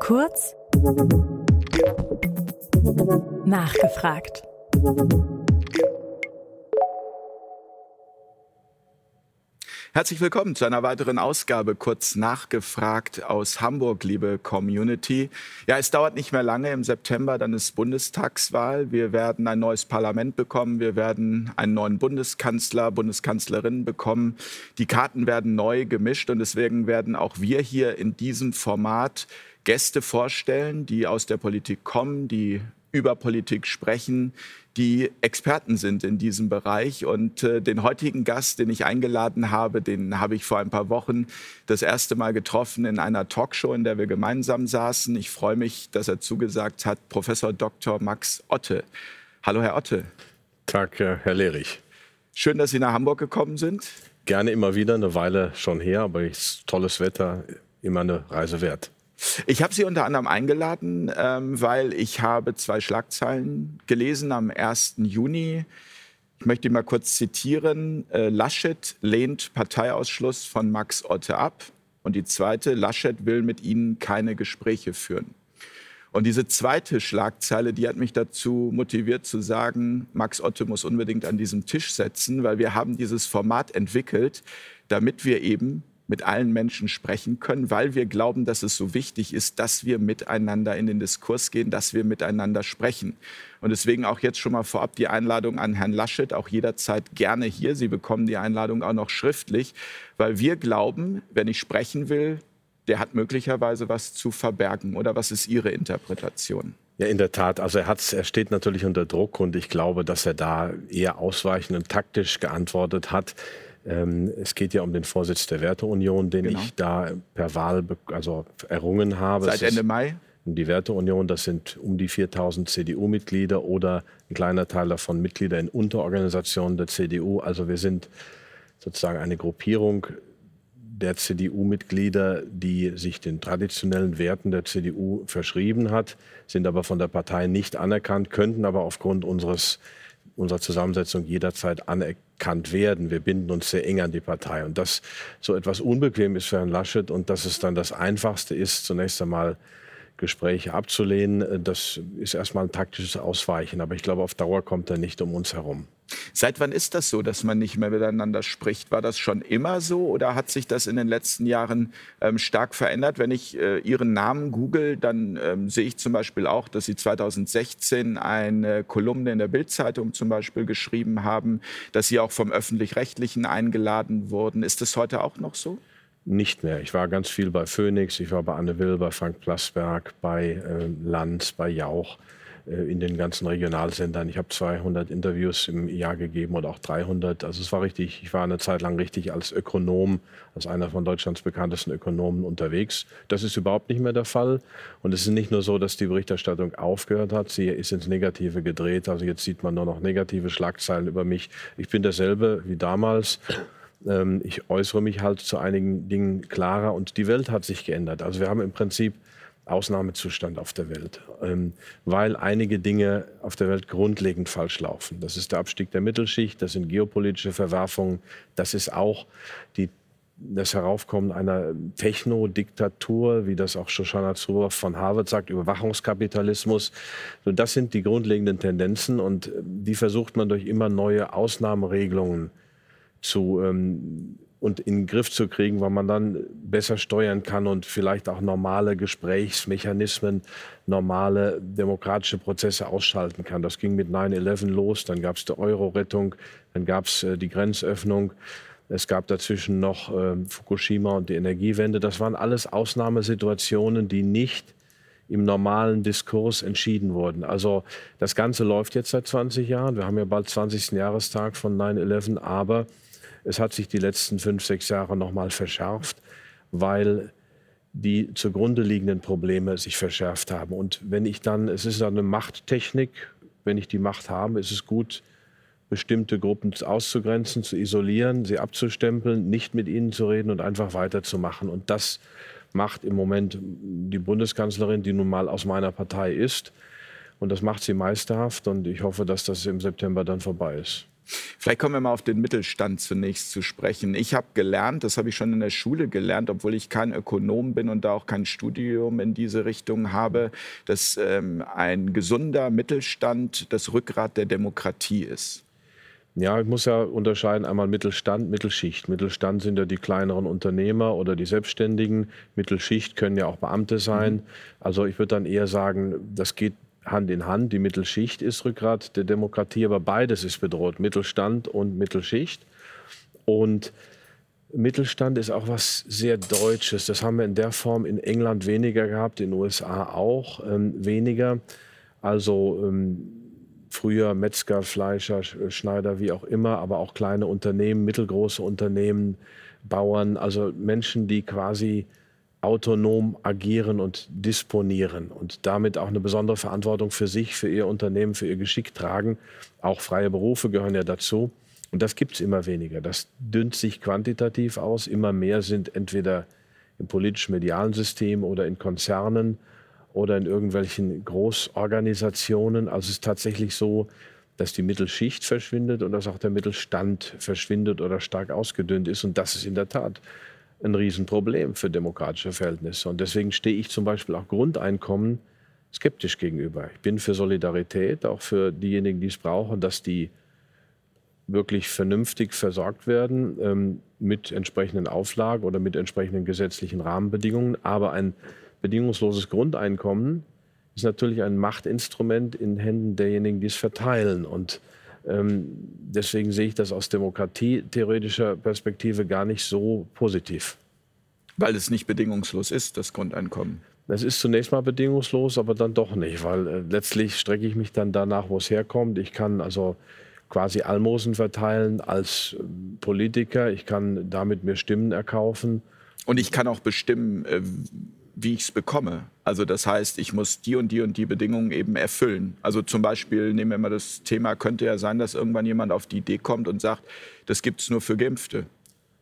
Kurz nachgefragt. Herzlich willkommen zu einer weiteren Ausgabe kurz nachgefragt aus Hamburg, liebe Community. Ja, es dauert nicht mehr lange. Im September dann ist Bundestagswahl. Wir werden ein neues Parlament bekommen. Wir werden einen neuen Bundeskanzler, Bundeskanzlerin bekommen. Die Karten werden neu gemischt und deswegen werden auch wir hier in diesem Format Gäste vorstellen, die aus der Politik kommen, die über Politik sprechen, die Experten sind in diesem Bereich. Und äh, den heutigen Gast, den ich eingeladen habe, den habe ich vor ein paar Wochen das erste Mal getroffen in einer Talkshow, in der wir gemeinsam saßen. Ich freue mich, dass er zugesagt hat, Professor Dr. Max Otte. Hallo, Herr Otte. Tag, Herr Lehrich. Schön, dass Sie nach Hamburg gekommen sind. Gerne immer wieder, eine Weile schon her, aber tolles Wetter, immer eine Reise wert. Ich habe Sie unter anderem eingeladen, ähm, weil ich habe zwei Schlagzeilen gelesen am 1. Juni. Ich möchte mal kurz zitieren. Äh, Laschet lehnt Parteiausschluss von Max Otte ab. Und die zweite, Laschet will mit Ihnen keine Gespräche führen. Und diese zweite Schlagzeile, die hat mich dazu motiviert zu sagen, Max Otte muss unbedingt an diesem Tisch setzen, weil wir haben dieses Format entwickelt, damit wir eben mit allen Menschen sprechen können, weil wir glauben, dass es so wichtig ist, dass wir miteinander in den Diskurs gehen, dass wir miteinander sprechen. Und deswegen auch jetzt schon mal vorab die Einladung an Herrn Laschet, auch jederzeit gerne hier. Sie bekommen die Einladung auch noch schriftlich, weil wir glauben, wenn ich sprechen will, der hat möglicherweise was zu verbergen. Oder was ist Ihre Interpretation? Ja, in der Tat. Also er, hat, er steht natürlich unter Druck und ich glaube, dass er da eher ausweichend und taktisch geantwortet hat. Ähm, es geht ja um den Vorsitz der Werteunion, den genau. ich da per Wahl also errungen habe. Seit Ende Mai? Die Werteunion, das sind um die 4000 CDU-Mitglieder oder ein kleiner Teil davon Mitglieder in Unterorganisationen der CDU. Also wir sind sozusagen eine Gruppierung der CDU-Mitglieder, die sich den traditionellen Werten der CDU verschrieben hat, sind aber von der Partei nicht anerkannt, könnten aber aufgrund unseres unserer Zusammensetzung jederzeit anerkannt werden. Wir binden uns sehr eng an die Partei. Und das so etwas unbequem ist für Herrn Laschet und dass es dann das Einfachste ist, zunächst einmal Gespräche abzulehnen, das ist erstmal ein taktisches Ausweichen. Aber ich glaube, auf Dauer kommt er nicht um uns herum. Seit wann ist das so, dass man nicht mehr miteinander spricht? War das schon immer so oder hat sich das in den letzten Jahren ähm, stark verändert? Wenn ich äh, Ihren Namen google, dann ähm, sehe ich zum Beispiel auch, dass Sie 2016 eine Kolumne in der Bildzeitung zum Beispiel geschrieben haben, dass Sie auch vom öffentlich-rechtlichen eingeladen wurden. Ist das heute auch noch so? nicht mehr. Ich war ganz viel bei Phoenix, ich war bei Anne Will, bei Frank Plasberg, bei äh, Lanz, bei Jauch, in den ganzen Regionalsendern. Ich habe 200 Interviews im Jahr gegeben und auch 300. Also es war richtig, ich war eine Zeit lang richtig als Ökonom, als einer von Deutschlands bekanntesten Ökonomen unterwegs. Das ist überhaupt nicht mehr der Fall. Und es ist nicht nur so, dass die Berichterstattung aufgehört hat, sie ist ins Negative gedreht. Also jetzt sieht man nur noch negative Schlagzeilen über mich. Ich bin derselbe wie damals. Ähm, ich äußere mich halt zu einigen Dingen klarer und die Welt hat sich geändert. Also wir haben im Prinzip Ausnahmezustand auf der Welt, ähm, weil einige Dinge auf der Welt grundlegend falsch laufen. Das ist der Abstieg der Mittelschicht, das sind geopolitische Verwerfungen, das ist auch die, das Heraufkommen einer Technodiktatur, wie das auch Shoshana Zuboff von Harvard sagt, Überwachungskapitalismus. das sind die grundlegenden Tendenzen und die versucht man durch immer neue Ausnahmeregelungen zu ähm, und in den Griff zu kriegen, weil man dann besser steuern kann und vielleicht auch normale Gesprächsmechanismen, normale demokratische Prozesse ausschalten kann. Das ging mit 9-11 los, dann gab es die Euro-Rettung, dann gab es äh, die Grenzöffnung. Es gab dazwischen noch äh, Fukushima und die Energiewende. Das waren alles Ausnahmesituationen, die nicht im normalen Diskurs entschieden wurden. Also das Ganze läuft jetzt seit 20 Jahren. Wir haben ja bald 20. Jahrestag von 9-11, aber es hat sich die letzten fünf, sechs Jahre noch mal verschärft, weil die zugrunde liegenden Probleme sich verschärft haben. Und wenn ich dann, es ist eine Machttechnik, wenn ich die Macht habe, ist es gut, bestimmte Gruppen auszugrenzen, zu isolieren, sie abzustempeln, nicht mit ihnen zu reden und einfach weiterzumachen. Und das macht im Moment die Bundeskanzlerin, die nun mal aus meiner Partei ist. Und das macht sie meisterhaft. Und ich hoffe, dass das im September dann vorbei ist. Vielleicht kommen wir mal auf den Mittelstand zunächst zu sprechen. Ich habe gelernt, das habe ich schon in der Schule gelernt, obwohl ich kein Ökonom bin und da auch kein Studium in diese Richtung habe, dass ähm, ein gesunder Mittelstand das Rückgrat der Demokratie ist. Ja, ich muss ja unterscheiden einmal Mittelstand, Mittelschicht. Mittelstand sind ja die kleineren Unternehmer oder die Selbstständigen. Mittelschicht können ja auch Beamte sein. Mhm. Also ich würde dann eher sagen, das geht Hand in Hand. Die Mittelschicht ist Rückgrat der Demokratie, aber beides ist bedroht, Mittelstand und Mittelschicht. Und Mittelstand ist auch was sehr Deutsches. Das haben wir in der Form in England weniger gehabt, in den USA auch ähm, weniger. Also ähm, früher Metzger, Fleischer, Schneider, wie auch immer, aber auch kleine Unternehmen, mittelgroße Unternehmen, Bauern, also Menschen, die quasi autonom agieren und disponieren und damit auch eine besondere Verantwortung für sich, für ihr Unternehmen, für ihr Geschick tragen. Auch freie Berufe gehören ja dazu. Und das gibt es immer weniger. Das dünnt sich quantitativ aus. Immer mehr sind entweder im politisch-medialen System oder in Konzernen oder in irgendwelchen Großorganisationen. Also es ist tatsächlich so, dass die Mittelschicht verschwindet und dass auch der Mittelstand verschwindet oder stark ausgedünnt ist. Und das ist in der Tat ein Riesenproblem für demokratische Verhältnisse. Und deswegen stehe ich zum Beispiel auch Grundeinkommen skeptisch gegenüber. Ich bin für Solidarität, auch für diejenigen, die es brauchen, dass die wirklich vernünftig versorgt werden ähm, mit entsprechenden Auflagen oder mit entsprechenden gesetzlichen Rahmenbedingungen. Aber ein bedingungsloses Grundeinkommen ist natürlich ein Machtinstrument in Händen derjenigen, die es verteilen. Und deswegen sehe ich das aus demokratietheoretischer Perspektive gar nicht so positiv. Weil es nicht bedingungslos ist, das Grundeinkommen. Es ist zunächst mal bedingungslos, aber dann doch nicht, weil äh, letztlich strecke ich mich dann danach, wo es herkommt. Ich kann also quasi Almosen verteilen als äh, Politiker. Ich kann damit mir Stimmen erkaufen. Und ich kann auch bestimmen, äh, wie ich es bekomme. Also das heißt, ich muss die und die und die Bedingungen eben erfüllen. Also zum Beispiel nehmen wir mal das Thema, könnte ja sein, dass irgendwann jemand auf die Idee kommt und sagt, das gibt es nur für Geimpfte.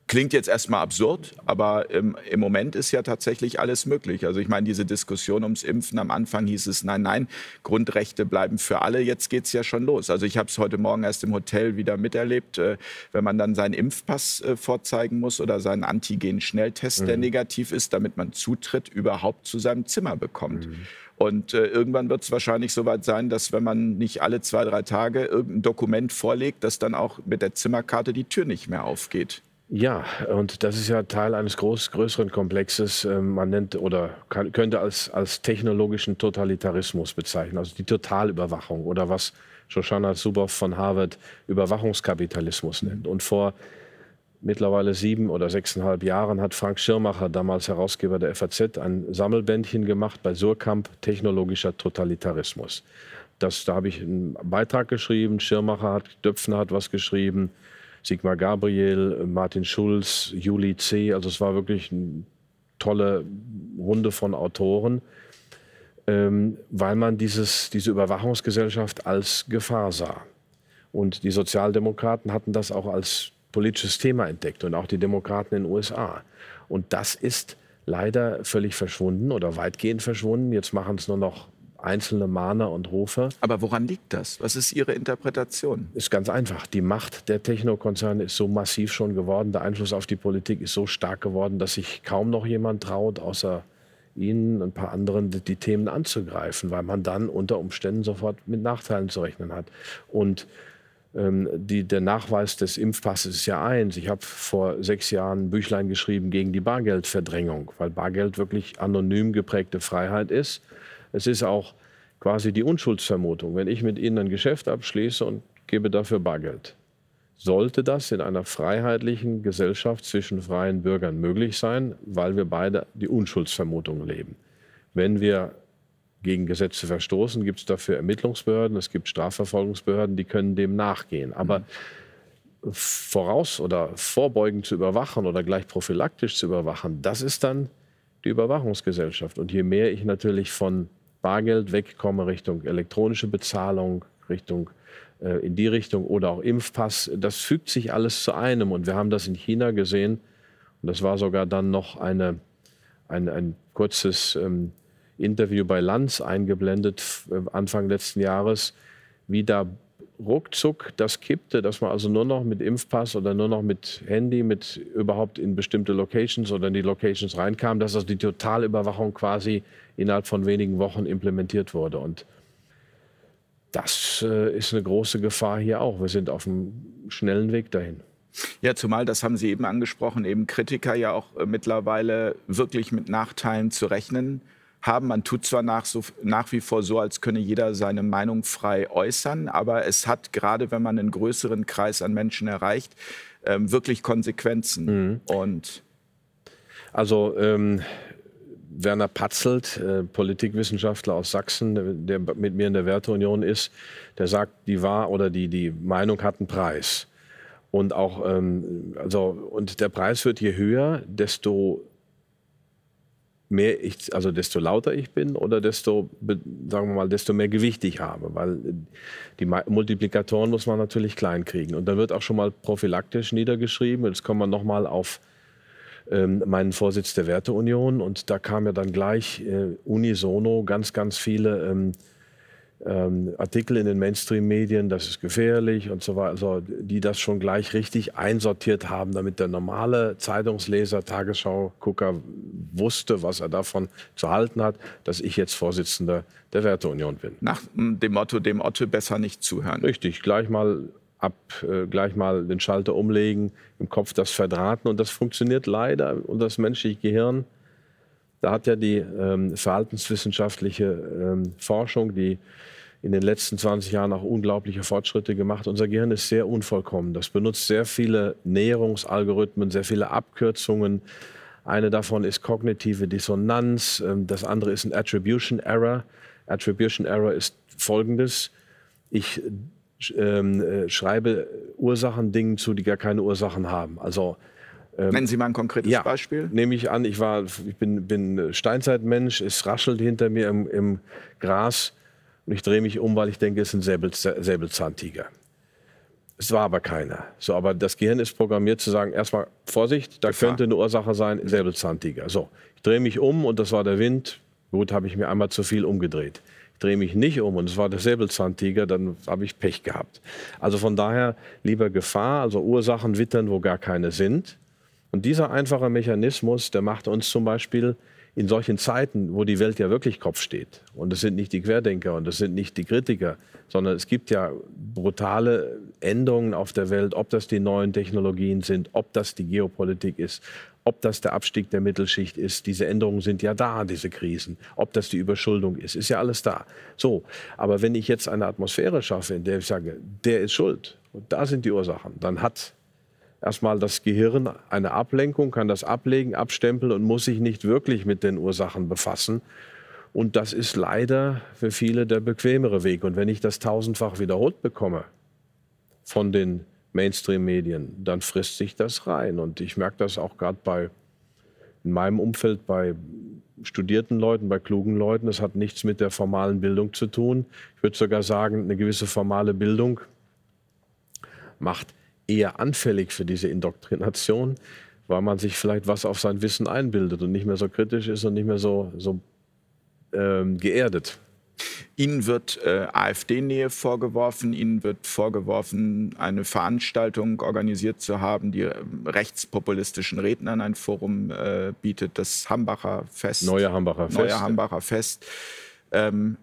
Klingt jetzt erstmal absurd, aber im, im, Moment ist ja tatsächlich alles möglich. Also ich meine, diese Diskussion ums Impfen, am Anfang hieß es, nein, nein, Grundrechte bleiben für alle. Jetzt geht es ja schon los. Also ich habe es heute Morgen erst im Hotel wieder miterlebt, äh, wenn man dann seinen Impfpass äh, vorzeigen muss oder seinen Antigen-Schnelltest, mhm. der negativ ist, damit man Zutritt überhaupt zu seinem Zimmer bekommt. Mhm. Und äh, irgendwann wird es wahrscheinlich soweit sein, dass wenn man nicht alle zwei, drei Tage irgendein Dokument vorlegt, dass dann auch mit der Zimmerkarte die Tür nicht mehr aufgeht. Ja, und das ist ja Teil eines groß, größeren Komplexes. Ähm, man nennt oder kann, könnte als, als technologischen Totalitarismus bezeichnen, also die Totalüberwachung oder was Shoshana Zuboff von Harvard Überwachungskapitalismus nennt. Und vor mittlerweile sieben oder sechseinhalb Jahren hat Frank Schirmacher, damals Herausgeber der FAZ, ein Sammelbändchen gemacht bei Surkamp Technologischer Totalitarismus. Das, da habe ich einen Beitrag geschrieben, Schirmacher hat, Döpfner hat was geschrieben, Sigmar Gabriel, Martin Schulz, Juli C. Also es war wirklich eine tolle Runde von Autoren, ähm, weil man dieses, diese Überwachungsgesellschaft als Gefahr sah. Und die Sozialdemokraten hatten das auch als politisches Thema entdeckt und auch die Demokraten in den USA. Und das ist leider völlig verschwunden oder weitgehend verschwunden. Jetzt machen es nur noch einzelne Mahner und Rufe. Aber woran liegt das? Was ist Ihre Interpretation? Ist ganz einfach. Die Macht der Technokonzerne ist so massiv schon geworden, der Einfluss auf die Politik ist so stark geworden, dass sich kaum noch jemand traut, außer Ihnen, ein paar anderen, die Themen anzugreifen, weil man dann unter Umständen sofort mit Nachteilen zu rechnen hat. Und ähm, die, der Nachweis des Impfpasses ist ja eins. Ich habe vor sechs Jahren ein Büchlein geschrieben gegen die Bargeldverdrängung, weil Bargeld wirklich anonym geprägte Freiheit ist. Es ist auch quasi die Unschuldsvermutung. Wenn ich mit Ihnen ein Geschäft abschließe und gebe dafür Bargeld, sollte das in einer freiheitlichen Gesellschaft zwischen freien Bürgern möglich sein, weil wir beide die Unschuldsvermutung leben. Wenn wir gegen Gesetze verstoßen, gibt es dafür Ermittlungsbehörden, es gibt Strafverfolgungsbehörden, die können dem nachgehen. Aber voraus oder vorbeugend zu überwachen oder gleich prophylaktisch zu überwachen, das ist dann die Überwachungsgesellschaft. Und je mehr ich natürlich von Bargeld wegkomme Richtung elektronische Bezahlung, Richtung äh, in die Richtung oder auch Impfpass. Das fügt sich alles zu einem. Und wir haben das in China gesehen. Und das war sogar dann noch eine, ein, ein kurzes ähm, Interview bei Lanz eingeblendet, äh, Anfang letzten Jahres, wie da ruckzuck das kippte, dass man also nur noch mit Impfpass oder nur noch mit Handy, mit überhaupt in bestimmte Locations oder in die Locations reinkam, dass also die Totalüberwachung quasi innerhalb von wenigen Wochen implementiert wurde. Und das äh, ist eine große Gefahr hier auch. Wir sind auf einem schnellen Weg dahin. Ja, zumal, das haben Sie eben angesprochen, eben Kritiker ja auch äh, mittlerweile wirklich mit Nachteilen zu rechnen haben. Man tut zwar nach, so, nach wie vor so, als könne jeder seine Meinung frei äußern, aber es hat gerade, wenn man einen größeren Kreis an Menschen erreicht, ähm, wirklich Konsequenzen. Mhm. Und also ähm, Werner Patzelt, äh, Politikwissenschaftler aus Sachsen, der mit mir in der Werteunion ist, der sagt, die war oder die, die Meinung hat einen Preis. Und auch, ähm, also, und der Preis wird je höher, desto mehr ich, also desto lauter ich bin oder desto, sagen wir mal, desto mehr Gewicht ich habe, weil die Multiplikatoren muss man natürlich klein kriegen. Und dann wird auch schon mal prophylaktisch niedergeschrieben. Jetzt kommen wir nochmal auf meinen Vorsitz der Werteunion und da kam ja dann gleich äh, unisono ganz, ganz viele ähm, ähm, Artikel in den Mainstream-Medien, das ist gefährlich und so weiter, also, die das schon gleich richtig einsortiert haben, damit der normale Zeitungsleser, Tagesschau-Gucker wusste, was er davon zu halten hat, dass ich jetzt Vorsitzender der Werteunion bin. Nach dem Motto, dem Otto besser nicht zuhören. Richtig, gleich mal ab, äh, gleich mal den Schalter umlegen, im Kopf das verdrahten und das funktioniert leider und das menschliche Gehirn da hat ja die ähm, verhaltenswissenschaftliche ähm, Forschung, die in den letzten 20 Jahren auch unglaubliche Fortschritte gemacht. Unser Gehirn ist sehr unvollkommen. Das benutzt sehr viele Näherungsalgorithmen, sehr viele Abkürzungen. Eine davon ist kognitive Dissonanz. Ähm, das andere ist ein Attribution Error. Attribution Error ist folgendes. Ich ähm, äh, schreibe Ursachen Dingen zu, die gar keine Ursachen haben. Also ähm, Nennen Sie mal ein konkretes ja, Beispiel. Nehme ich an, ich, war, ich bin, bin Steinzeitmensch, es raschelt hinter mir im, im Gras und ich drehe mich um, weil ich denke, es ist ein Säbel, Säbelzahntiger. Es war aber keiner. So, aber das Gehirn ist programmiert zu sagen, erstmal Vorsicht, da Gefahr. könnte eine Ursache sein, Säbelzahntiger. So, ich drehe mich um und das war der Wind. Gut, habe ich mir einmal zu viel umgedreht. Drehe mich nicht um und es war der Säbelzahntiger, dann habe ich Pech gehabt. Also von daher lieber Gefahr, also Ursachen wittern, wo gar keine sind. Und dieser einfache Mechanismus, der macht uns zum Beispiel in solchen Zeiten, wo die Welt ja wirklich Kopf steht, und es sind nicht die Querdenker und es sind nicht die Kritiker, sondern es gibt ja brutale Änderungen auf der Welt, ob das die neuen Technologien sind, ob das die Geopolitik ist, ob das der Abstieg der Mittelschicht ist. Diese Änderungen sind ja da, diese Krisen. Ob das die Überschuldung ist, ist ja alles da. So, aber wenn ich jetzt eine Atmosphäre schaffe, in der ich sage, der ist schuld und da sind die Ursachen, dann hat erstmal das Gehirn eine Ablenkung, kann das ablegen, abstempeln und muss sich nicht wirklich mit den Ursachen befassen. Und das ist leider für viele der bequemere Weg. Und wenn ich das tausendfach wiederholt bekomme von den Mainstream-Medien, dann frisst sich das rein. Und ich merke das auch gerade bei in meinem Umfeld bei studierten Leuten, bei klugen Leuten. Das hat nichts mit der formalen Bildung zu tun. Ich würde sogar sagen, eine gewisse formale Bildung macht eher anfällig für diese Indoktrination, weil man sich vielleicht was auf sein Wissen einbildet und nicht mehr so kritisch ist und nicht mehr so, so ähm, geerdet. Ihnen wird äh, AfD-Nähe vorgeworfen. Ihnen wird vorgeworfen, eine Veranstaltung organisiert zu haben, die äh, rechtspopulistischen Rednern ein Forum äh, bietet, das Hambacher Fest. Neue Hambacher Fest. Neue Hambacher Fest. Ähm,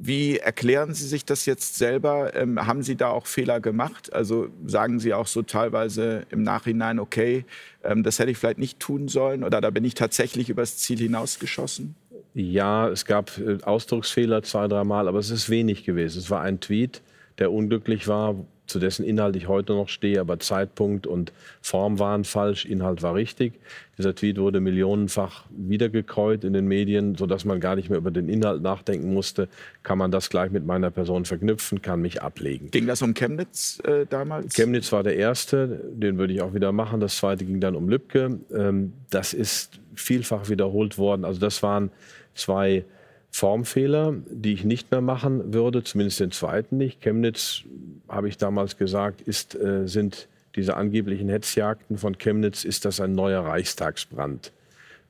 wie erklären Sie sich das jetzt selber? Ähm, haben Sie da auch Fehler gemacht? Also sagen Sie auch so teilweise im Nachhinein, okay, ähm, das hätte ich vielleicht nicht tun sollen oder da bin ich tatsächlich übers Ziel hinausgeschossen? Ja, es gab äh, Ausdrucksfehler zwei, dreimal, aber es ist wenig gewesen. Es war ein Tweet, der unglücklich war, zu dessen Inhalt ich heute noch stehe, aber Zeitpunkt und Form waren falsch, Inhalt war richtig. Dieser Tweet wurde millionenfach wiedergekäut in den Medien, sodass man gar nicht mehr über den Inhalt nachdenken musste. Kann man das gleich mit meiner Person verknüpfen, kann mich ablegen. Ging das um Chemnitz äh, damals? Chemnitz war der erste, den würde ich auch wieder machen. Das zweite ging dann um Lübcke. Ähm, das ist vielfach wiederholt worden. Also das waren zwei Formfehler, die ich nicht mehr machen würde, zumindest den zweiten nicht. Chemnitz, habe ich damals gesagt, ist, äh, sind diese angeblichen Hetzjagden von Chemnitz, ist das ein neuer Reichstagsbrand.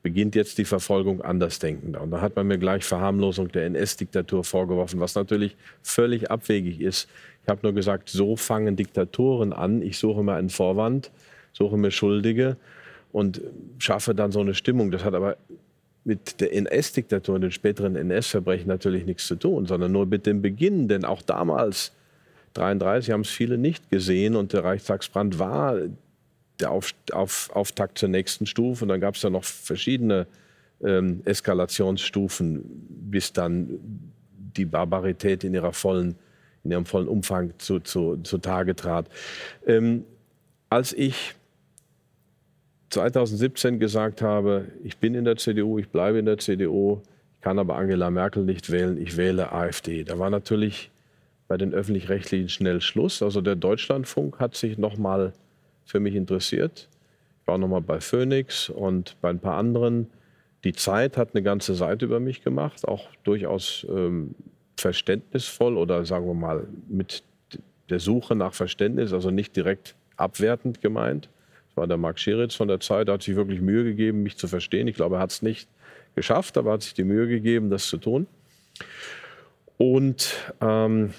beginnt jetzt die Verfolgung Andersdenkender. Und da hat man mir gleich Verharmlosung der NS-Diktatur vorgeworfen, was natürlich völlig abwegig ist. Ich habe nur gesagt, so fangen Diktaturen an. Ich suche mir einen Vorwand, suche mir Schuldige und schaffe dann so eine Stimmung. Das hat aber mit der NS-Diktatur und den späteren NS-Verbrechen natürlich nichts zu tun, sondern nur mit dem Beginn. Denn auch damals, 1933, haben es viele nicht gesehen und der Reichstagsbrand war der Auf, Auf, Auftakt zur nächsten Stufe. Und dann gab es ja noch verschiedene ähm, Eskalationsstufen, bis dann die Barbarität in, ihrer vollen, in ihrem vollen Umfang zu, zu, zutage trat. Ähm, als ich 2017 gesagt habe, ich bin in der CDU, ich bleibe in der CDU, ich kann aber Angela Merkel nicht wählen, ich wähle AfD. Da war natürlich bei den öffentlich-rechtlichen schnell Schluss. Also der Deutschlandfunk hat sich noch mal für mich interessiert. Ich war noch mal bei Phoenix und bei ein paar anderen. Die Zeit hat eine ganze Seite über mich gemacht, auch durchaus ähm, verständnisvoll oder sagen wir mal mit der Suche nach Verständnis, also nicht direkt abwertend gemeint war der Marc Scheritz von der Zeit, der hat sich wirklich Mühe gegeben, mich zu verstehen. Ich glaube, er hat es nicht geschafft, aber hat sich die Mühe gegeben, das zu tun. Und ähm,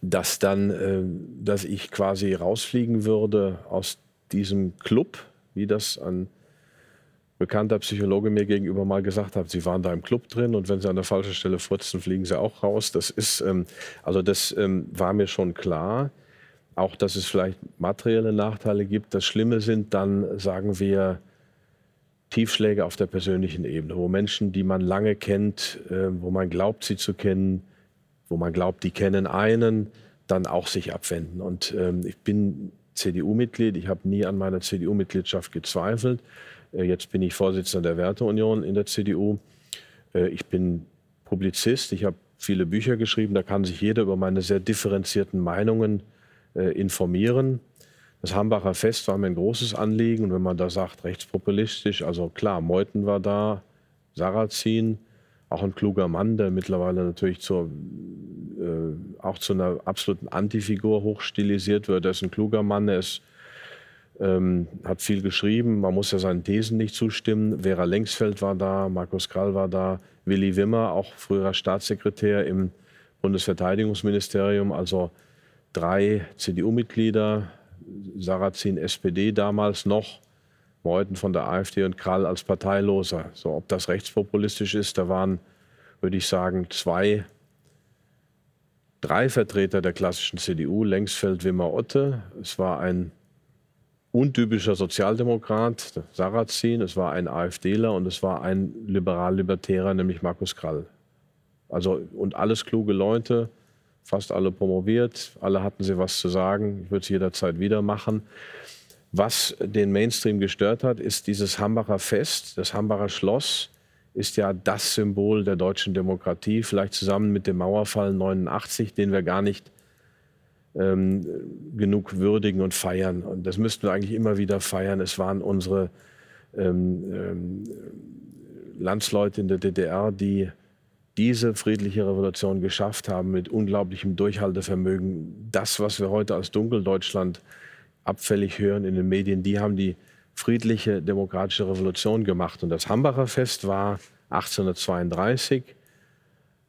dass dann, äh, dass ich quasi rausfliegen würde aus diesem Club, wie das ein bekannter Psychologe mir gegenüber mal gesagt hat, sie waren da im Club drin und wenn sie an der falschen Stelle furzen, fliegen sie auch raus. Das ist, ähm, also das ähm, war mir schon klar auch, dass es vielleicht materielle Nachteile gibt. Das Schlimme sind dann, sagen wir, Tiefschläge auf der persönlichen Ebene, wo Menschen, die man lange kennt, äh, wo man glaubt, sie zu kennen, wo man glaubt, die kennen einen, dann auch sich abwenden. Und ähm, ich bin CDU-Mitglied, ich habe nie an meiner CDU-Mitgliedschaft gezweifelt. Äh, jetzt bin ich Vorsitzender der Werteunion in der CDU. Äh, ich bin Publizist, ich habe viele Bücher geschrieben, da kann sich jeder über meine sehr differenzierten Meinungen informieren. Das Hambacher Fest war mir ein großes Anliegen. Und wenn man da sagt, rechtspopulistisch, also klar, Meuthen war da, Sarrazin, auch ein kluger Mann, der mittlerweile natürlich zur, äh, auch zu einer absoluten Antifigur hochstilisiert wird. Er ist ein kluger Mann, er ist, ähm, hat viel geschrieben, man muss ja seinen Thesen nicht zustimmen. Vera Lengsfeld war da, Markus Krall war da, Willi Wimmer, auch früherer Staatssekretär im Bundesverteidigungsministerium. Also drei CDU-Mitglieder, Sarrazin SPD damals noch, Meuthen von der AfD und Krall als Parteiloser. So, ob das rechtspopulistisch ist, da waren, würde ich sagen, zwei, drei Vertreter der klassischen CDU, Lengsfeld, Wimmer, Otte. Es war ein untypischer Sozialdemokrat, Sarrazin, es war ein AfDler und es war ein liberal-libertärer, nämlich Markus Krall. Also, und alles kluge Leute, fast alle promoviert, alle hatten sie was zu sagen. Ich würde es jederzeit wieder machen. Was den Mainstream gestört hat, ist dieses Hambacher Fest. Das Hambacher Schloss ist ja das Symbol der deutschen Demokratie, vielleicht zusammen mit dem Mauerfall 89, den wir gar nicht ähm, genug würdigen und feiern. Und das müssten wir eigentlich immer wieder feiern. Es waren unsere ähm, ähm, Landsleute in der DDR, die diese friedliche Revolution geschafft haben mit unglaublichem Durchhaltevermögen. Das, was wir heute als Dunkeldeutschland abfällig hören in den Medien, die haben die friedliche demokratische Revolution gemacht. Und das Hambacher Fest war 1832.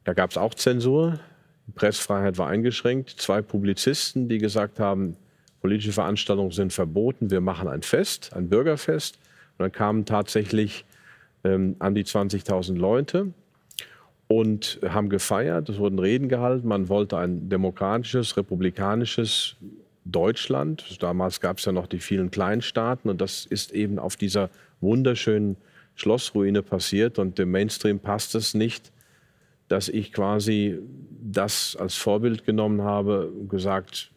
Da gab es auch Zensur. Die Pressfreiheit war eingeschränkt. Zwei Publizisten, die gesagt haben, politische Veranstaltungen sind verboten, wir machen ein Fest, ein Bürgerfest. Und dann kamen tatsächlich ähm, an die 20.000 Leute und haben gefeiert. Es wurden Reden gehalten. Man wollte ein demokratisches, republikanisches Deutschland. Damals gab es ja noch die vielen Kleinstaaten und das ist eben auf dieser wunderschönen Schlossruine passiert und dem Mainstream passt es nicht, dass ich quasi das als Vorbild genommen habe und gesagt,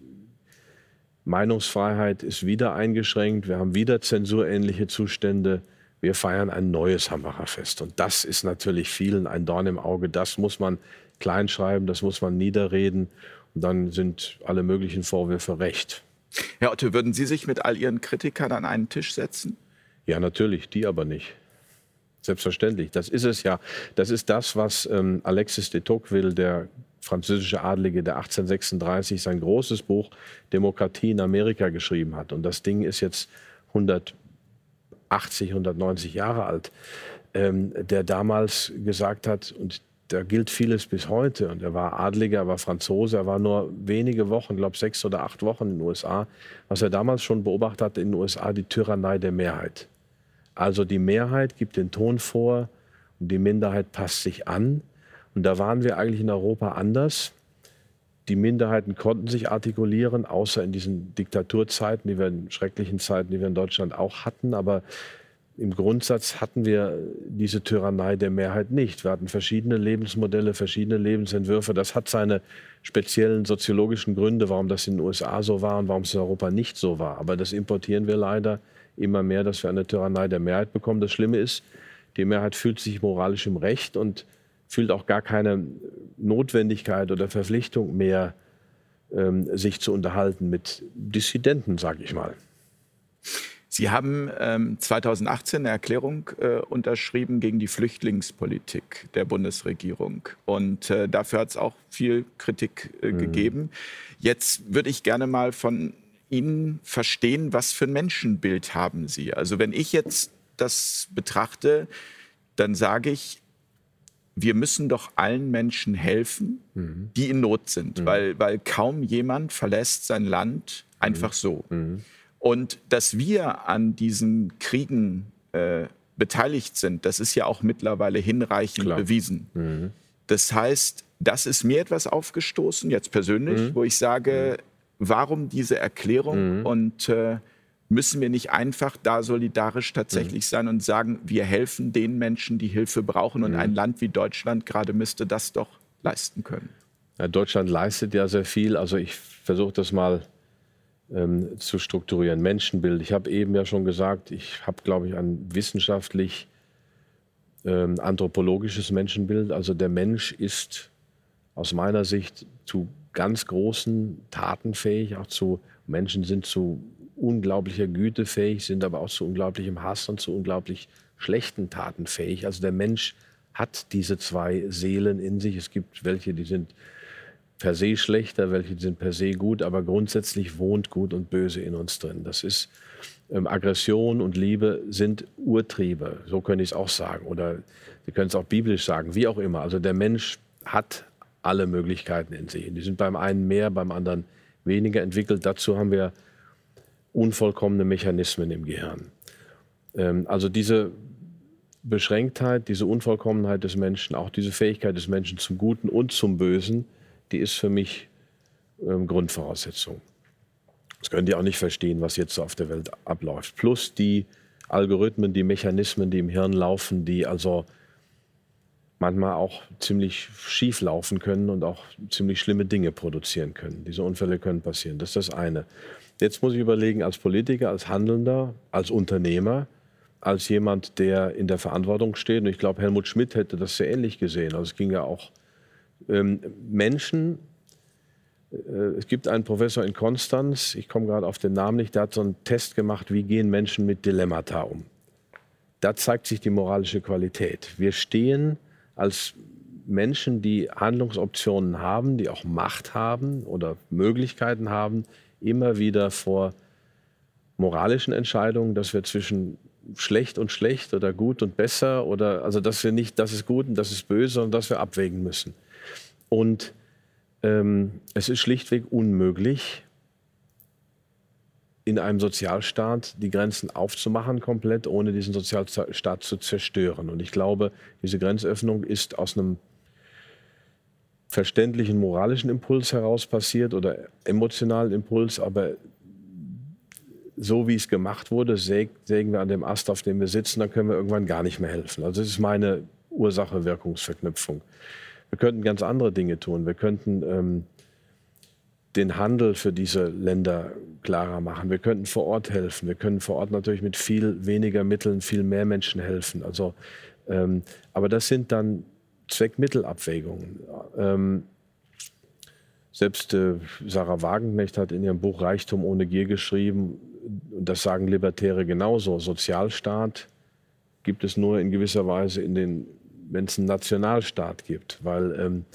Meinungsfreiheit ist wieder eingeschränkt, wir haben wieder zensurähnliche Zustände wir feiern ein neues Hambacher Fest. Und das ist natürlich vielen ein Dorn im Auge. Das muss man kleinschreiben, das muss man niederreden. Und dann sind alle möglichen Vorwürfe recht. Herr Otto, würden Sie sich mit all Ihren Kritikern an einen Tisch setzen? Ja, natürlich, die aber nicht. Selbstverständlich. Das ist es ja. Das ist das, was ähm, Alexis de Tocqueville, der französische Adlige, der 1836 sein großes Buch Demokratie in Amerika geschrieben hat. Und das Ding ist jetzt 100 180, 190 Jahre alt, ähm, der damals gesagt hat, und da gilt vieles bis heute, und er war Adliger, er war Franzose, er war nur wenige Wochen, glaube sechs oder acht Wochen in den USA, was er damals schon beobachtet hat in den USA, die Tyrannei der Mehrheit. Also die Mehrheit gibt den Ton vor und die Minderheit passt sich an. Und da waren wir eigentlich in Europa anders. Die Minderheiten konnten sich artikulieren, außer in diesen Diktaturzeiten, die wir in schrecklichen Zeiten, die wir in Deutschland auch hatten. Aber im Grundsatz hatten wir diese Tyrannei der Mehrheit nicht. Wir hatten verschiedene Lebensmodelle, verschiedene Lebensentwürfe. Das hat seine speziellen soziologischen Gründe, warum das in den USA so war und warum es in Europa nicht so war. Aber das importieren wir leider immer mehr, dass wir eine Tyrannei der Mehrheit bekommen. Das Schlimme ist, die Mehrheit fühlt sich moralisch im Recht und fühlt auch gar keine Notwendigkeit oder Verpflichtung mehr, ähm, sich zu unterhalten mit Dissidenten, sage ich mal. Sie haben ähm, 2018 eine Erklärung äh, unterschrieben gegen die Flüchtlingspolitik der Bundesregierung. Und äh, dafür hat es auch viel Kritik äh, mhm. gegeben. Jetzt würde ich gerne mal von Ihnen verstehen, was für ein Menschenbild haben Sie? Also wenn ich jetzt das betrachte, dann sage ich, wir müssen doch allen Menschen helfen, mhm. die in Not sind, mhm. weil, weil kaum jemand verlässt sein Land einfach mhm. so. Mhm. Und dass wir an diesen Kriegen äh, beteiligt sind, das ist ja auch mittlerweile hinreichend Klar. bewiesen. Mhm. Das heißt, das ist mir etwas aufgestoßen, jetzt persönlich, wo ich sage, warum diese Erklärung und äh, müssen wir nicht einfach da solidarisch tatsächlich mhm. sein und sagen, wir helfen den Menschen, die Hilfe brauchen und mhm. ein Land wie Deutschland gerade müsste das doch leisten können. Ja, Deutschland leistet ja sehr viel. Also ich versuche das mal ähm, zu strukturieren. Menschenbild. Ich habe eben ja schon gesagt, ich habe, glaube ich, ein wissenschaftlich ähm, anthropologisches Menschenbild. Also der Mensch ist aus meiner Sicht zu ganz großen Taten fähig, auch zu Menschen sind zu unglaublicher Güte fähig, sind aber auch zu unglaublichem Hass und zu unglaublich schlechten Taten fähig. Also der Mensch hat diese zwei Seelen in sich. Es gibt welche, die sind per se schlechter, welche sind per se gut, aber grundsätzlich wohnt Gut und Böse in uns drin. Das ist ähm, Aggression und Liebe sind Urtriebe, so könnte ich es auch sagen. Oder wir können es auch biblisch sagen, wie auch immer. Also der Mensch hat alle Möglichkeiten in sich. Die sind beim einen mehr, beim anderen weniger entwickelt. Dazu haben wir unvollkommene Mechanismen im Gehirn. Ähm, also diese Beschränktheit, diese Unvollkommenheit des Menschen, auch diese Fähigkeit des Menschen zum Guten und zum Bösen, die ist für mich ähm, Grundvoraussetzung. Das können die auch nicht verstehen, was jetzt so auf der Welt abläuft. Plus die Algorithmen, die Mechanismen, die im Hirn laufen, die also manchmal auch ziemlich schief laufen können und auch ziemlich schlimme Dinge produzieren können. Diese Unfälle können passieren. Das ist das eine. Jetzt muss ich überlegen, als Politiker, als Handelnder, als Unternehmer, als jemand, der in der Verantwortung steht. Und ich glaube, Helmut Schmidt hätte das sehr ähnlich gesehen. Also es ging ja auch ähm, Menschen, äh, es gibt einen Professor in Konstanz, ich komme gerade auf den Namen nicht, der hat so einen Test gemacht, wie gehen Menschen mit Dilemmata um. Da zeigt sich die moralische Qualität. Wir stehen als Menschen, die Handlungsoptionen haben, die auch Macht haben oder Möglichkeiten haben, immer wieder vor moralischen Entscheidungen, dass wir zwischen schlecht und schlecht oder gut und besser oder also dass wir nicht, das ist gut und das ist böse, sondern dass wir abwägen müssen. Und ähm, es ist schlichtweg unmöglich, in einem Sozialstaat die Grenzen aufzumachen komplett, ohne diesen Sozialstaat zu zerstören. Und ich glaube, diese Grenzöffnung ist aus einem verständlichen moralischen Impuls heraus passiert oder emotionalen Impuls, aber so wie es gemacht wurde, sägen wir an dem Ast, auf dem wir sitzen, dann können wir irgendwann gar nicht mehr helfen. Also das ist meine Ursache-Wirkungsverknüpfung. Wir könnten ganz andere Dinge tun. Wir könnten ähm, den Handel für diese Länder klarer machen. Wir könnten vor Ort helfen. Wir können vor Ort natürlich mit viel weniger Mitteln viel mehr Menschen helfen. Also, ähm, aber das sind dann Zweckmittelabwägungen. Ähm, selbst äh, Sarah Wagenknecht hat in ihrem Buch Reichtum ohne Gier geschrieben, das sagen Libertäre genauso, Sozialstaat gibt es nur in gewisser Weise in den wenn es einen Nationalstaat gibt, weil ähm,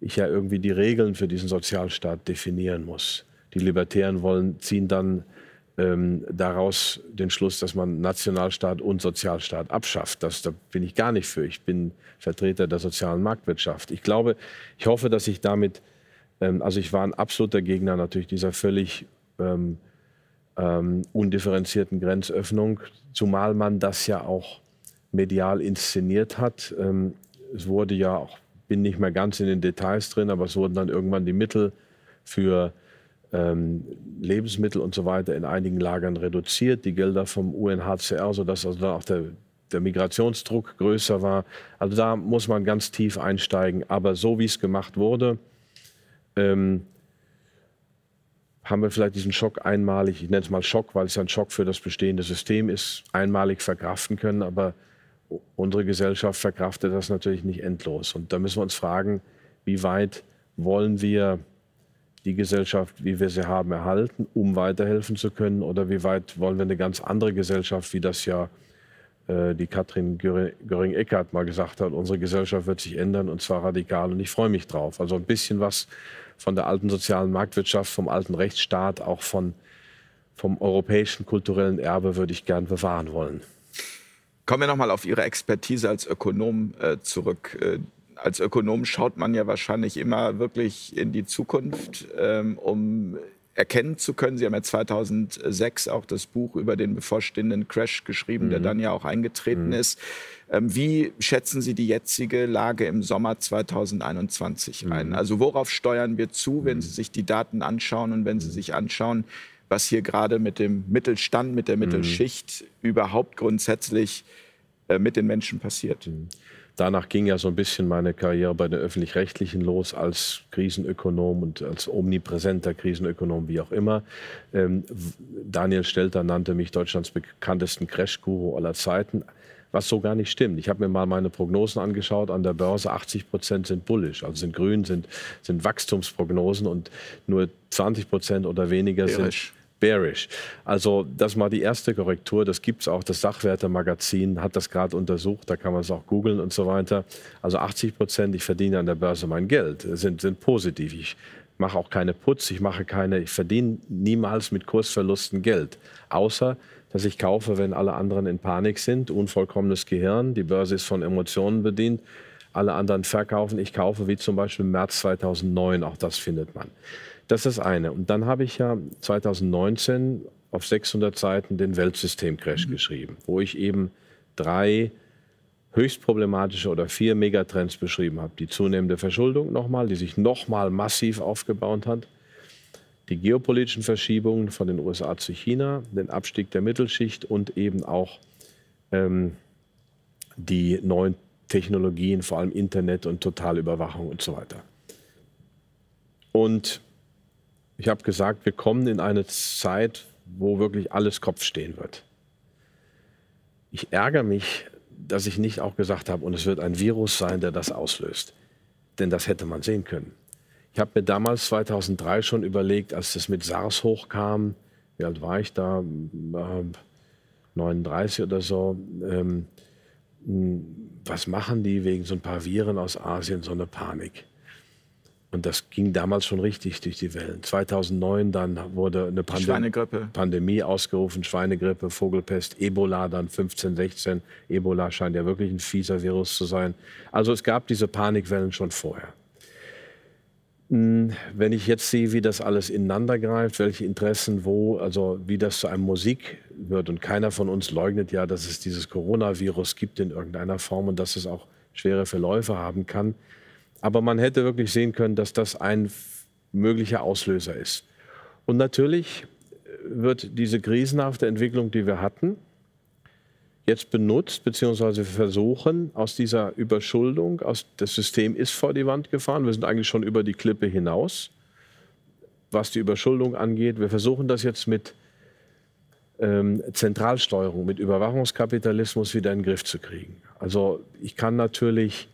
ich ja irgendwie die Regeln für diesen Sozialstaat definieren muss. Die Libertären wollen, ziehen dann ähm, daraus den Schluss, dass man Nationalstaat und Sozialstaat abschafft. Das, da bin ich gar nicht für. Ich bin Vertreter der sozialen Marktwirtschaft. Ich glaube, ich hoffe, dass ich damit, ähm, also ich war ein absoluter Gegner natürlich dieser völlig ähm, ähm, undifferenzierten Grenzöffnung, zumal man das ja auch medial inszeniert hat. Ähm, es wurde ja auch, bin nicht mehr ganz in den Details drin, aber es wurden dann irgendwann die Mittel für ähm, Lebensmittel und so weiter in einigen Lagern reduziert, die Gelder vom UNHCR, sodass also dann auch der, der Migrationsdruck größer war. Also da muss man ganz tief einsteigen. Aber so wie es gemacht wurde, ähm, haben wir vielleicht diesen Schock einmalig, ich nenne es mal Schock, weil es ein Schock für das bestehende System ist, einmalig verkraften können. Aber unsere Gesellschaft verkraftet das natürlich nicht endlos. Und da müssen wir uns fragen, wie weit wollen wir die Gesellschaft, wie wir sie haben, erhalten, um weiterhelfen zu können? Oder wie weit wollen wir eine ganz andere Gesellschaft, wie das ja äh, die Katrin Göring-Eckardt mal gesagt hat, unsere Gesellschaft wird sich ändern und zwar radikal und ich freue mich drauf. Also ein bisschen was von der alten sozialen Marktwirtschaft, vom alten Rechtsstaat, auch von, vom europäischen kulturellen Erbe würde ich gern bewahren wollen. Kommen wir nochmal auf Ihre Expertise als Ökonom äh, zurück. Äh, als Ökonom schaut man ja wahrscheinlich immer wirklich in die Zukunft, ähm, um erkennen zu können. Sie haben ja 2006 auch das Buch über den bevorstehenden Crash geschrieben, mhm. der dann ja auch eingetreten mhm. ist. Ähm, wie schätzen Sie die jetzige Lage im Sommer 2021 ein? Mhm. Also worauf steuern wir zu, wenn mhm. Sie sich die Daten anschauen und wenn Sie mhm. sich anschauen, was hier gerade mit dem Mittelstand, mit der mhm. Mittelschicht überhaupt grundsätzlich äh, mit den Menschen passiert? Danach ging ja so ein bisschen meine Karriere bei den öffentlich-rechtlichen los als Krisenökonom und als omnipräsenter Krisenökonom, wie auch immer. Ähm, Daniel Stelter nannte mich Deutschlands bekanntesten Crash-Guru aller Zeiten, was so gar nicht stimmt. Ich habe mir mal meine Prognosen angeschaut an der Börse. 80 Prozent sind bullish, also sind grün, sind, sind Wachstumsprognosen und nur 20 Prozent oder weniger Bearish. sind bearish. Also das war die erste Korrektur. Das gibt es auch. Das Sachwertemagazin hat das gerade untersucht. Da kann man es auch googeln und so weiter. Also 80 Prozent, ich verdiene an der Börse mein Geld, sind, sind positiv. Ich mache auch keine Putz. Ich mache keine, ich verdiene niemals mit Kursverlusten Geld. Außer, dass ich kaufe, wenn alle anderen in Panik sind. Unvollkommenes Gehirn. Die Börse ist von Emotionen bedient. Alle anderen verkaufen. Ich kaufe, wie zum Beispiel im März 2009. Auch das findet man. Das ist das eine. Und dann habe ich ja 2019 auf 600 Seiten den Weltsystemcrash mhm. geschrieben, wo ich eben drei höchst problematische oder vier Megatrends beschrieben habe. Die zunehmende Verschuldung nochmal, die sich nochmal massiv aufgebaut hat. Die geopolitischen Verschiebungen von den USA zu China, den Abstieg der Mittelschicht und eben auch ähm, die neuen Technologien, vor allem Internet und Totalüberwachung und so weiter. Und ich habe gesagt, wir kommen in eine Zeit, wo wirklich alles Kopf stehen wird. Ich ärgere mich, dass ich nicht auch gesagt habe, und es wird ein Virus sein, der das auslöst. Denn das hätte man sehen können. Ich habe mir damals 2003 schon überlegt, als das mit SARS hochkam, wie alt war ich da? Äh, 39 oder so. Ähm, was machen die wegen so ein paar Viren aus Asien, so eine Panik? Und das ging damals schon richtig durch die Wellen. 2009 dann wurde eine Pandem Pandemie ausgerufen, Schweinegrippe, Vogelpest, Ebola dann 15, 16. Ebola scheint ja wirklich ein fieser Virus zu sein. Also es gab diese Panikwellen schon vorher. Hm, wenn ich jetzt sehe, wie das alles ineinander greift, welche Interessen wo, also wie das zu einem Musik wird und keiner von uns leugnet ja, dass es dieses Coronavirus gibt in irgendeiner Form und dass es auch schwere Verläufe haben kann, aber man hätte wirklich sehen können, dass das ein möglicher Auslöser ist. Und natürlich wird diese krisenhafte Entwicklung, die wir hatten, jetzt benutzt, beziehungsweise versuchen, aus dieser Überschuldung, aus, das System ist vor die Wand gefahren, wir sind eigentlich schon über die Klippe hinaus, was die Überschuldung angeht. Wir versuchen das jetzt mit ähm, Zentralsteuerung, mit Überwachungskapitalismus wieder in den Griff zu kriegen. Also ich kann natürlich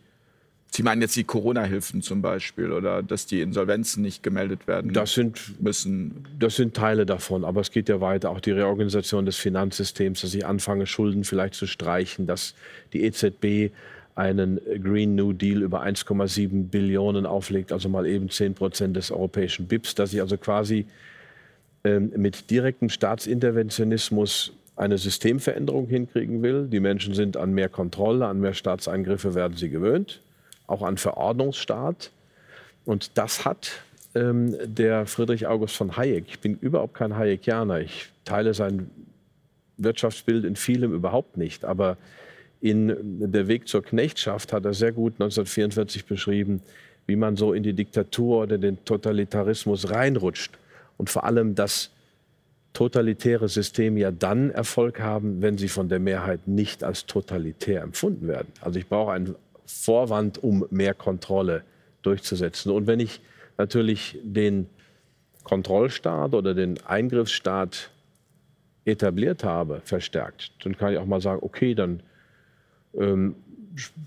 Sie meinen jetzt die Corona-Hilfen zum Beispiel oder dass die Insolvenzen nicht gemeldet werden das sind, müssen? Das sind Teile davon, aber es geht ja weiter. Auch die Reorganisation des Finanzsystems, dass ich anfange, Schulden vielleicht zu streichen, dass die EZB einen Green New Deal über 1,7 Billionen auflegt, also mal eben 10 Prozent des europäischen BIPs, dass ich also quasi ähm, mit direktem Staatsinterventionismus eine Systemveränderung hinkriegen will. Die Menschen sind an mehr Kontrolle, an mehr Staatseingriffe werden sie gewöhnt, auch an Verordnungsstaat. Und das hat ähm, der Friedrich August von Hayek, ich bin überhaupt kein Hayekianer, ich teile sein Wirtschaftsbild in vielem überhaupt nicht, aber in Der Weg zur Knechtschaft hat er sehr gut 1944 beschrieben, wie man so in die Diktatur oder den Totalitarismus reinrutscht. Und vor allem, dass totalitäre Systeme ja dann Erfolg haben, wenn sie von der Mehrheit nicht als totalitär empfunden werden. Also ich brauche einen Vorwand, um mehr Kontrolle durchzusetzen. Und wenn ich natürlich den Kontrollstaat oder den Eingriffsstaat etabliert habe, verstärkt, dann kann ich auch mal sagen, okay, dann ähm,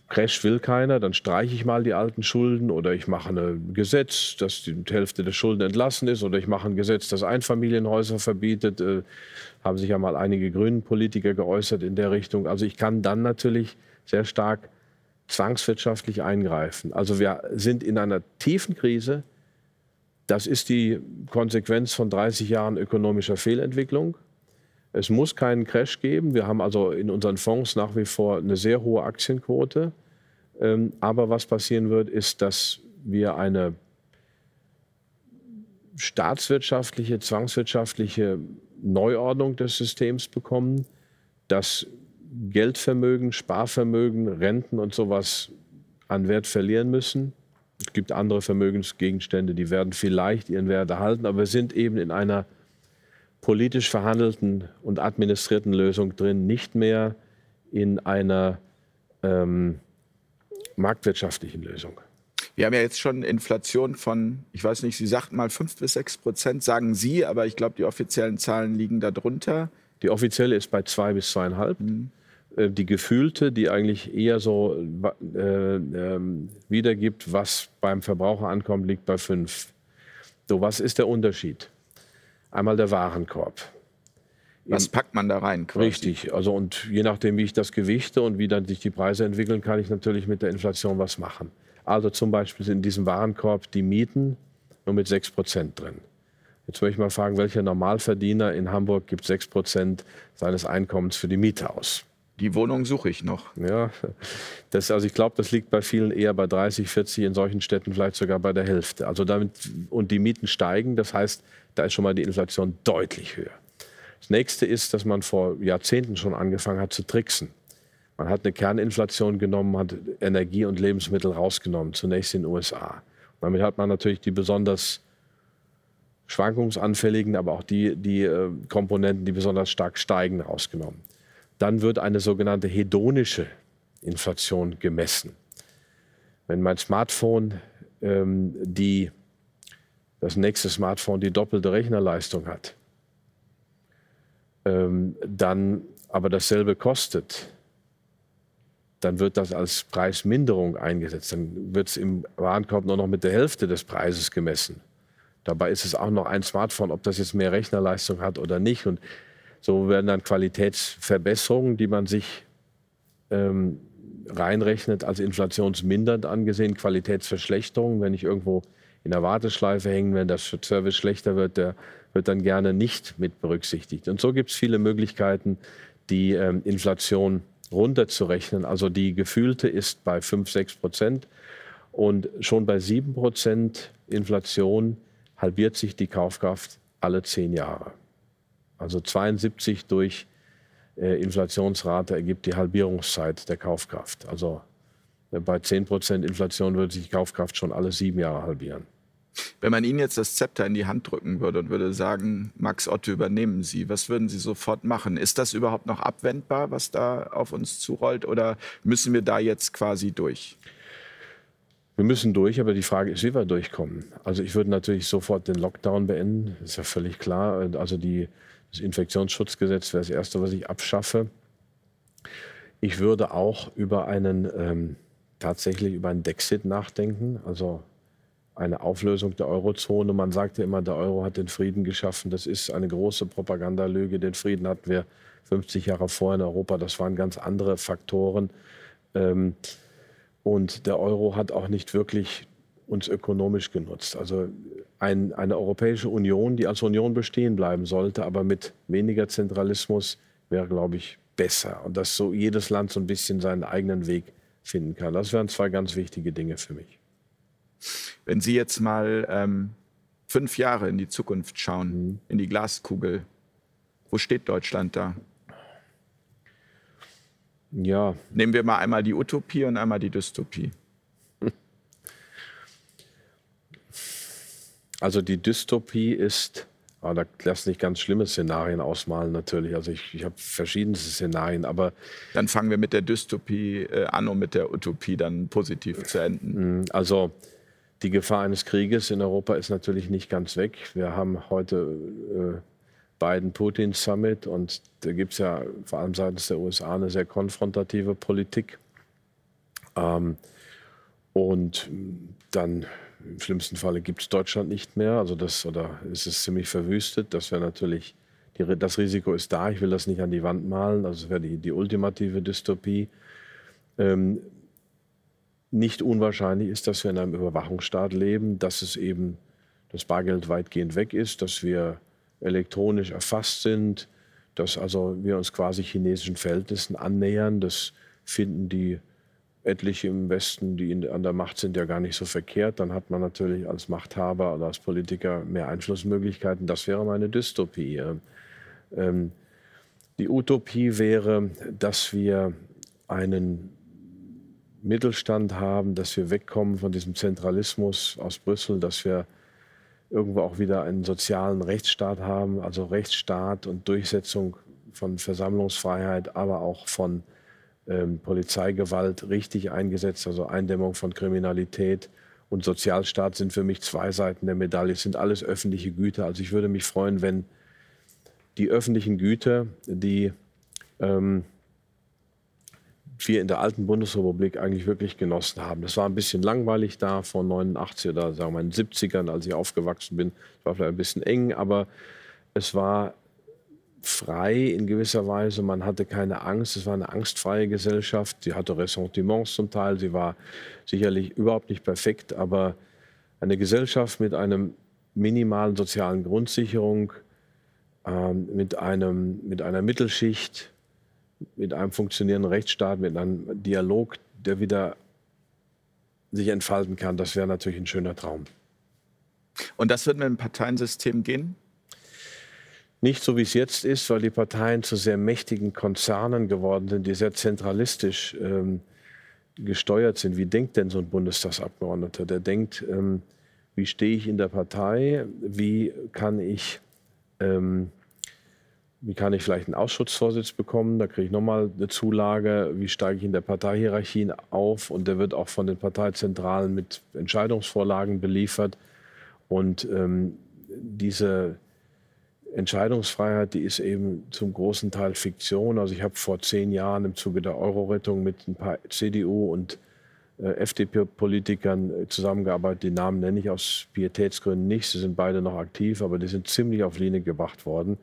Crash will keiner, dann streiche ich mal die alten Schulden oder ich mache ein Gesetz, dass die Hälfte der Schulden entlassen ist oder ich mache ein Gesetz, das Einfamilienhäuser verbietet. Äh, haben sich ja mal einige grünen Politiker geäußert in der Richtung. Also ich kann dann natürlich sehr stark zwangswirtschaftlich eingreifen. Also wir sind in einer tiefen Krise. Das ist die Konsequenz von 30 Jahren ökonomischer Fehlentwicklung. Es muss keinen Crash geben. Wir haben also in unseren Fonds nach wie vor eine sehr hohe Aktienquote. Ähm, aber was passieren wird, ist, dass wir eine staatswirtschaftliche, zwangswirtschaftliche Neuordnung des Systems bekommen, dass Geldvermögen, Sparvermögen, Renten und sowas an Wert verlieren müssen. Es gibt andere Vermögensgegenstände, die werden vielleicht ihren Wert erhalten, aber wir sind eben in einer politisch verhandelten und administrierten Lösung drin, nicht mehr in einer ähm, marktwirtschaftlichen Lösung. Wir haben ja jetzt schon Inflation von, ich weiß nicht, Sie sagten mal 5 bis 6 Prozent, sagen Sie, aber ich glaube, die offiziellen Zahlen liegen darunter. Die offizielle ist bei 2 bis 2,5. Mhm. Äh, die gefühlte, die eigentlich eher so äh, äh, wiedergibt, was beim Verbraucher ankommt, liegt bei 5. So, was ist der Unterschied? Einmal der Warenkorb. Was packt man da rein? Quasi? Richtig. Also und je nachdem, wie ich das gewichte und wie dann sich die Preise entwickeln, kann ich natürlich mit der Inflation was machen. Also zum Beispiel sind in diesem Warenkorb die Mieten nur mit 6 Prozent drin. Jetzt möchte ich mal fragen, welcher Normalverdiener in Hamburg gibt 6 Prozent seines Einkommens für die Miete aus? Die Wohnung suche ich noch. Ja, das, also ich glaube, das liegt bei vielen eher bei 30, 40, in solchen Städten vielleicht sogar bei der Hälfte. Also damit, und die Mieten steigen, das heißt, da ist schon mal die Inflation deutlich höher. Das nächste ist, dass man vor Jahrzehnten schon angefangen hat zu tricksen. Man hat eine Kerninflation genommen, hat Energie und Lebensmittel rausgenommen, zunächst in den USA. Und damit hat man natürlich die besonders schwankungsanfälligen, aber auch die, die äh, Komponenten, die besonders stark steigen, rausgenommen. Dann wird eine sogenannte hedonische Inflation gemessen. Wenn mein Smartphone ähm, die das nächste Smartphone die doppelte Rechnerleistung hat, ähm, dann aber dasselbe kostet, dann wird das als Preisminderung eingesetzt. Dann wird es im Warenkorb nur noch mit der Hälfte des Preises gemessen. Dabei ist es auch noch ein Smartphone, ob das jetzt mehr Rechnerleistung hat oder nicht. Und so werden dann Qualitätsverbesserungen, die man sich ähm, reinrechnet, als inflationsmindernd angesehen, Qualitätsverschlechterungen, wenn ich irgendwo in der Warteschleife hängen, wenn der Service schlechter wird, der wird dann gerne nicht mit berücksichtigt. Und so gibt es viele Möglichkeiten, die ähm, Inflation runterzurechnen. Also die gefühlte ist bei 5, 6 Prozent und schon bei 7 Prozent Inflation halbiert sich die Kaufkraft alle zehn Jahre. Also 72 durch äh, Inflationsrate ergibt die Halbierungszeit der Kaufkraft. Also äh, bei 10 Prozent Inflation würde sich die Kaufkraft schon alle sieben Jahre halbieren. Wenn man Ihnen jetzt das Zepter in die Hand drücken würde und würde sagen, Max Otto, übernehmen Sie, was würden Sie sofort machen? Ist das überhaupt noch abwendbar, was da auf uns zurollt, oder müssen wir da jetzt quasi durch? Wir müssen durch, aber die Frage ist, wie wir durchkommen. Also ich würde natürlich sofort den Lockdown beenden, ist ja völlig klar. Also die, das Infektionsschutzgesetz wäre das Erste, was ich abschaffe. Ich würde auch über einen ähm, tatsächlich über einen Dexit nachdenken, also eine Auflösung der Eurozone. Man sagt ja immer, der Euro hat den Frieden geschaffen. Das ist eine große Propagandalüge. Den Frieden hatten wir 50 Jahre vorher in Europa. Das waren ganz andere Faktoren. Ähm, und der Euro hat auch nicht wirklich uns ökonomisch genutzt. Also ein, eine Europäische Union, die als Union bestehen bleiben sollte, aber mit weniger Zentralismus wäre, glaube ich, besser. Und dass so jedes Land so ein bisschen seinen eigenen Weg finden kann. Das wären zwei ganz wichtige Dinge für mich. Wenn Sie jetzt mal ähm, fünf Jahre in die Zukunft schauen, mhm. in die Glaskugel, wo steht Deutschland da? Ja. Nehmen wir mal einmal die Utopie und einmal die Dystopie. Also die Dystopie ist, oh, da lassen sich ganz schlimme Szenarien ausmalen natürlich. Also ich, ich habe verschiedenste Szenarien, aber... Dann fangen wir mit der Dystopie äh, an, um mit der Utopie dann positiv zu enden. Mm, also die Gefahr eines Krieges in Europa ist natürlich nicht ganz weg. Wir haben heute äh, Biden-Putin-Summit und da gibt es ja vor allem seitens der USA eine sehr konfrontative Politik. Ähm, und dann im schlimmsten Falle gibt es Deutschland nicht mehr. Also das, oder ist es ziemlich verwüstet. Das wäre natürlich, die, das Risiko ist da. Ich will das nicht an die Wand malen. Also das wäre die, die ultimative Dystopie. Ähm, nicht unwahrscheinlich ist, dass wir in einem Überwachungsstaat leben, dass es eben das Bargeld weitgehend weg ist, dass wir elektronisch erfasst sind, dass also wir uns quasi chinesischen Verhältnissen annähern. Das finden die etliche im Westen, die in, an der Macht sind, ja gar nicht so verkehrt. Dann hat man natürlich als Machthaber oder als Politiker mehr Einflussmöglichkeiten. Das wäre meine Dystopie. Ähm, die Utopie wäre, dass wir einen Mittelstand haben, dass wir wegkommen von diesem Zentralismus aus Brüssel, dass wir irgendwo auch wieder einen sozialen Rechtsstaat haben, also Rechtsstaat und Durchsetzung von Versammlungsfreiheit, aber auch von ähm, Polizeigewalt richtig eingesetzt, also Eindämmung von Kriminalität und Sozialstaat sind für mich zwei Seiten der Medaille, es sind alles öffentliche Güter. Also ich würde mich freuen, wenn die öffentlichen Güter, die ähm, wir in der alten Bundesrepublik eigentlich wirklich genossen haben. Das war ein bisschen langweilig da vor 89 oder sagen wir in den 70ern, als ich aufgewachsen bin. Es war vielleicht ein bisschen eng, aber es war frei in gewisser Weise. Man hatte keine Angst. Es war eine angstfreie Gesellschaft. Sie hatte Ressentiments zum Teil. Sie war sicherlich überhaupt nicht perfekt, aber eine Gesellschaft mit einem minimalen sozialen Grundsicherung, ähm, mit, einem, mit einer Mittelschicht, mit einem funktionierenden Rechtsstaat, mit einem Dialog, der wieder sich entfalten kann, das wäre natürlich ein schöner Traum. Und das wird mit dem Parteiensystem gehen? Nicht so, wie es jetzt ist, weil die Parteien zu sehr mächtigen Konzernen geworden sind, die sehr zentralistisch ähm, gesteuert sind. Wie denkt denn so ein Bundestagsabgeordneter? Der denkt, ähm, wie stehe ich in der Partei? Wie kann ich ähm, wie kann ich vielleicht einen Ausschussvorsitz bekommen? Da kriege ich nochmal eine Zulage. Wie steige ich in der Parteihierarchie auf? Und der wird auch von den Parteizentralen mit Entscheidungsvorlagen beliefert. Und ähm, diese Entscheidungsfreiheit, die ist eben zum großen Teil Fiktion. Also ich habe vor zehn Jahren im Zuge der Euro-Rettung mit ein paar CDU und äh, FDP-Politikern äh, zusammengearbeitet. Die Namen nenne ich aus Pietätsgründen nicht. Sie sind beide noch aktiv, aber die sind ziemlich auf Linie gebracht worden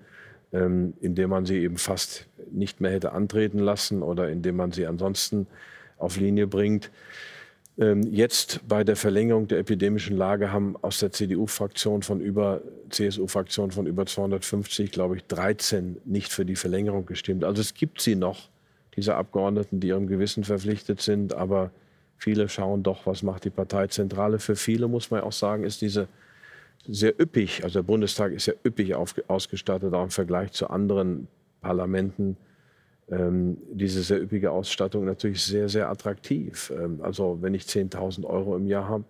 ähm, indem man sie eben fast nicht mehr hätte antreten lassen oder indem man sie ansonsten auf Linie bringt. Ähm, jetzt bei der Verlängerung der epidemischen Lage haben aus der CDU-Fraktion von über, CSU-Fraktion von über 250, glaube ich, 13 nicht für die Verlängerung gestimmt. Also es gibt sie noch, diese Abgeordneten, die ihrem Gewissen verpflichtet sind, aber viele schauen doch, was macht die Parteizentrale. Für viele, muss man auch sagen, ist diese sehr üppig, also der Bundestag ist ja üppig auf, ausgestattet, auch im Vergleich zu anderen Parlamenten. Ähm, diese sehr üppige Ausstattung natürlich sehr, sehr attraktiv. Ähm, also wenn ich 10.000 Euro im Jahr habe,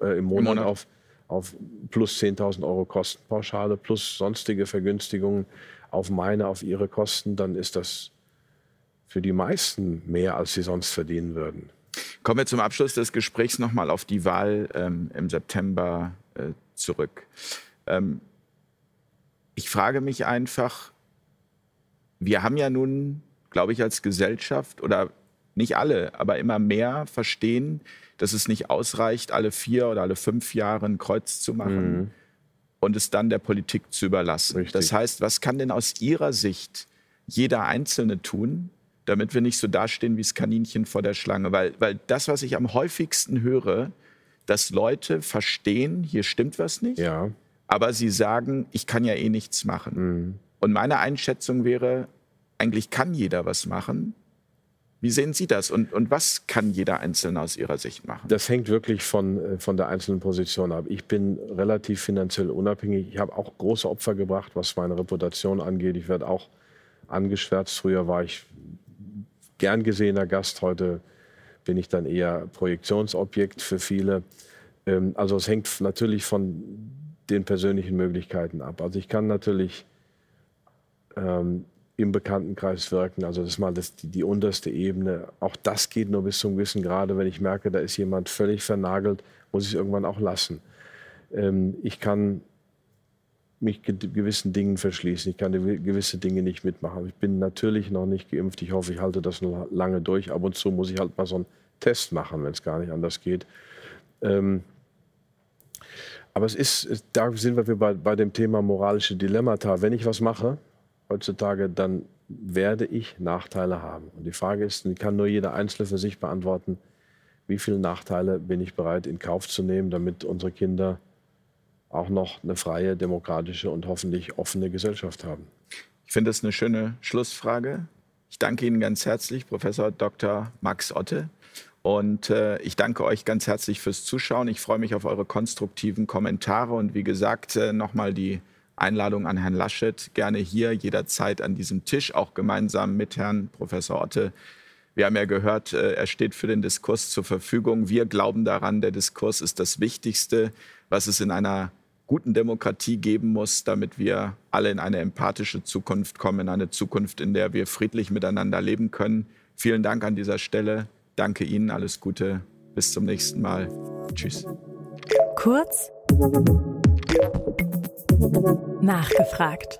äh, im, Monat Im Monat auf, auf plus 10.000 Euro Kostenpauschale plus sonstige Vergünstigungen auf meine, auf ihre Kosten, dann ist das für die meisten mehr, als sie sonst verdienen würden. Kommen wir zum Abschluss des Gesprächs nochmal auf die Wahl ähm, im September äh, zurück. Ähm, ich frage mich einfach, wir haben ja nun, glaube ich, als Gesellschaft oder nicht alle, aber immer mehr verstehen, dass es nicht ausreicht, alle vier oder alle fünf Jahre ein Kreuz zu machen mhm. und es dann der Politik zu überlassen. Richtig. Das heißt, was kann denn aus Ihrer Sicht jeder Einzelne tun, damit wir nicht so dastehen wie das Kaninchen vor der Schlange? Weil, weil das, was ich am häufigsten höre, dass Leute verstehen, hier stimmt was nicht, ja. aber sie sagen, ich kann ja eh nichts machen. Mhm. Und meine Einschätzung wäre, eigentlich kann jeder was machen. Wie sehen Sie das und, und was kann jeder Einzelne aus Ihrer Sicht machen? Das hängt wirklich von, äh, von der einzelnen Position ab. Ich bin relativ finanziell unabhängig. Ich habe auch große Opfer gebracht, was meine Reputation angeht. Ich werde auch angeschwärzt. Früher war ich gern gesehener Gast. Heute bin ich dann eher Projektionsobjekt für viele. Ähm, also es hängt natürlich von den persönlichen Möglichkeiten ab. Also ich kann natürlich ähm, im Bekanntenkreis wirken. Also das ist mal das, die, die, unterste Ebene. Auch das geht nur bis zum gewissen Grade. Wenn ich merke, da ist jemand völlig vernagelt, muss ich es irgendwann auch lassen. Ähm, ich kann mich gewissen Dingen verschließen. Ich kann gewisse Dinge nicht mitmachen. Ich bin natürlich noch nicht geimpft. Ich hoffe, ich halte das noch lange durch. Ab und zu muss ich halt mal so einen Test machen, wenn es gar nicht anders geht. Ähm, aber es ist, da sind wir bei, bei dem Thema moralische Dilemmata. Wenn ich was mache, heutzutage, dann werde ich Nachteile haben. Und die Frage ist, die kann nur jeder Einzelne für sich beantworten, wie viele Nachteile bin ich bereit in Kauf zu nehmen, damit unsere Kinder auch noch eine freie, demokratische und hoffentlich offene Gesellschaft haben. Ich finde das eine schöne Schlussfrage. Ich danke Ihnen ganz herzlich, Professor Dr. Max Otte. Und äh, ich danke euch ganz herzlich fürs Zuschauen. Ich freue mich auf eure konstruktiven Kommentare. Und wie gesagt, äh, nochmal die Einladung an Herrn Laschet, gerne hier jederzeit an diesem Tisch, auch gemeinsam mit Herrn Professor Otte. Wir haben ja gehört, äh, er steht für den Diskurs zur Verfügung. Wir glauben daran, der Diskurs ist das Wichtigste, was es in einer guten Demokratie geben muss, damit wir alle in eine empathische Zukunft kommen, in eine Zukunft, in der wir friedlich miteinander leben können. Vielen Dank an dieser Stelle. Danke Ihnen, alles Gute. Bis zum nächsten Mal. Tschüss. Kurz Nachgefragt.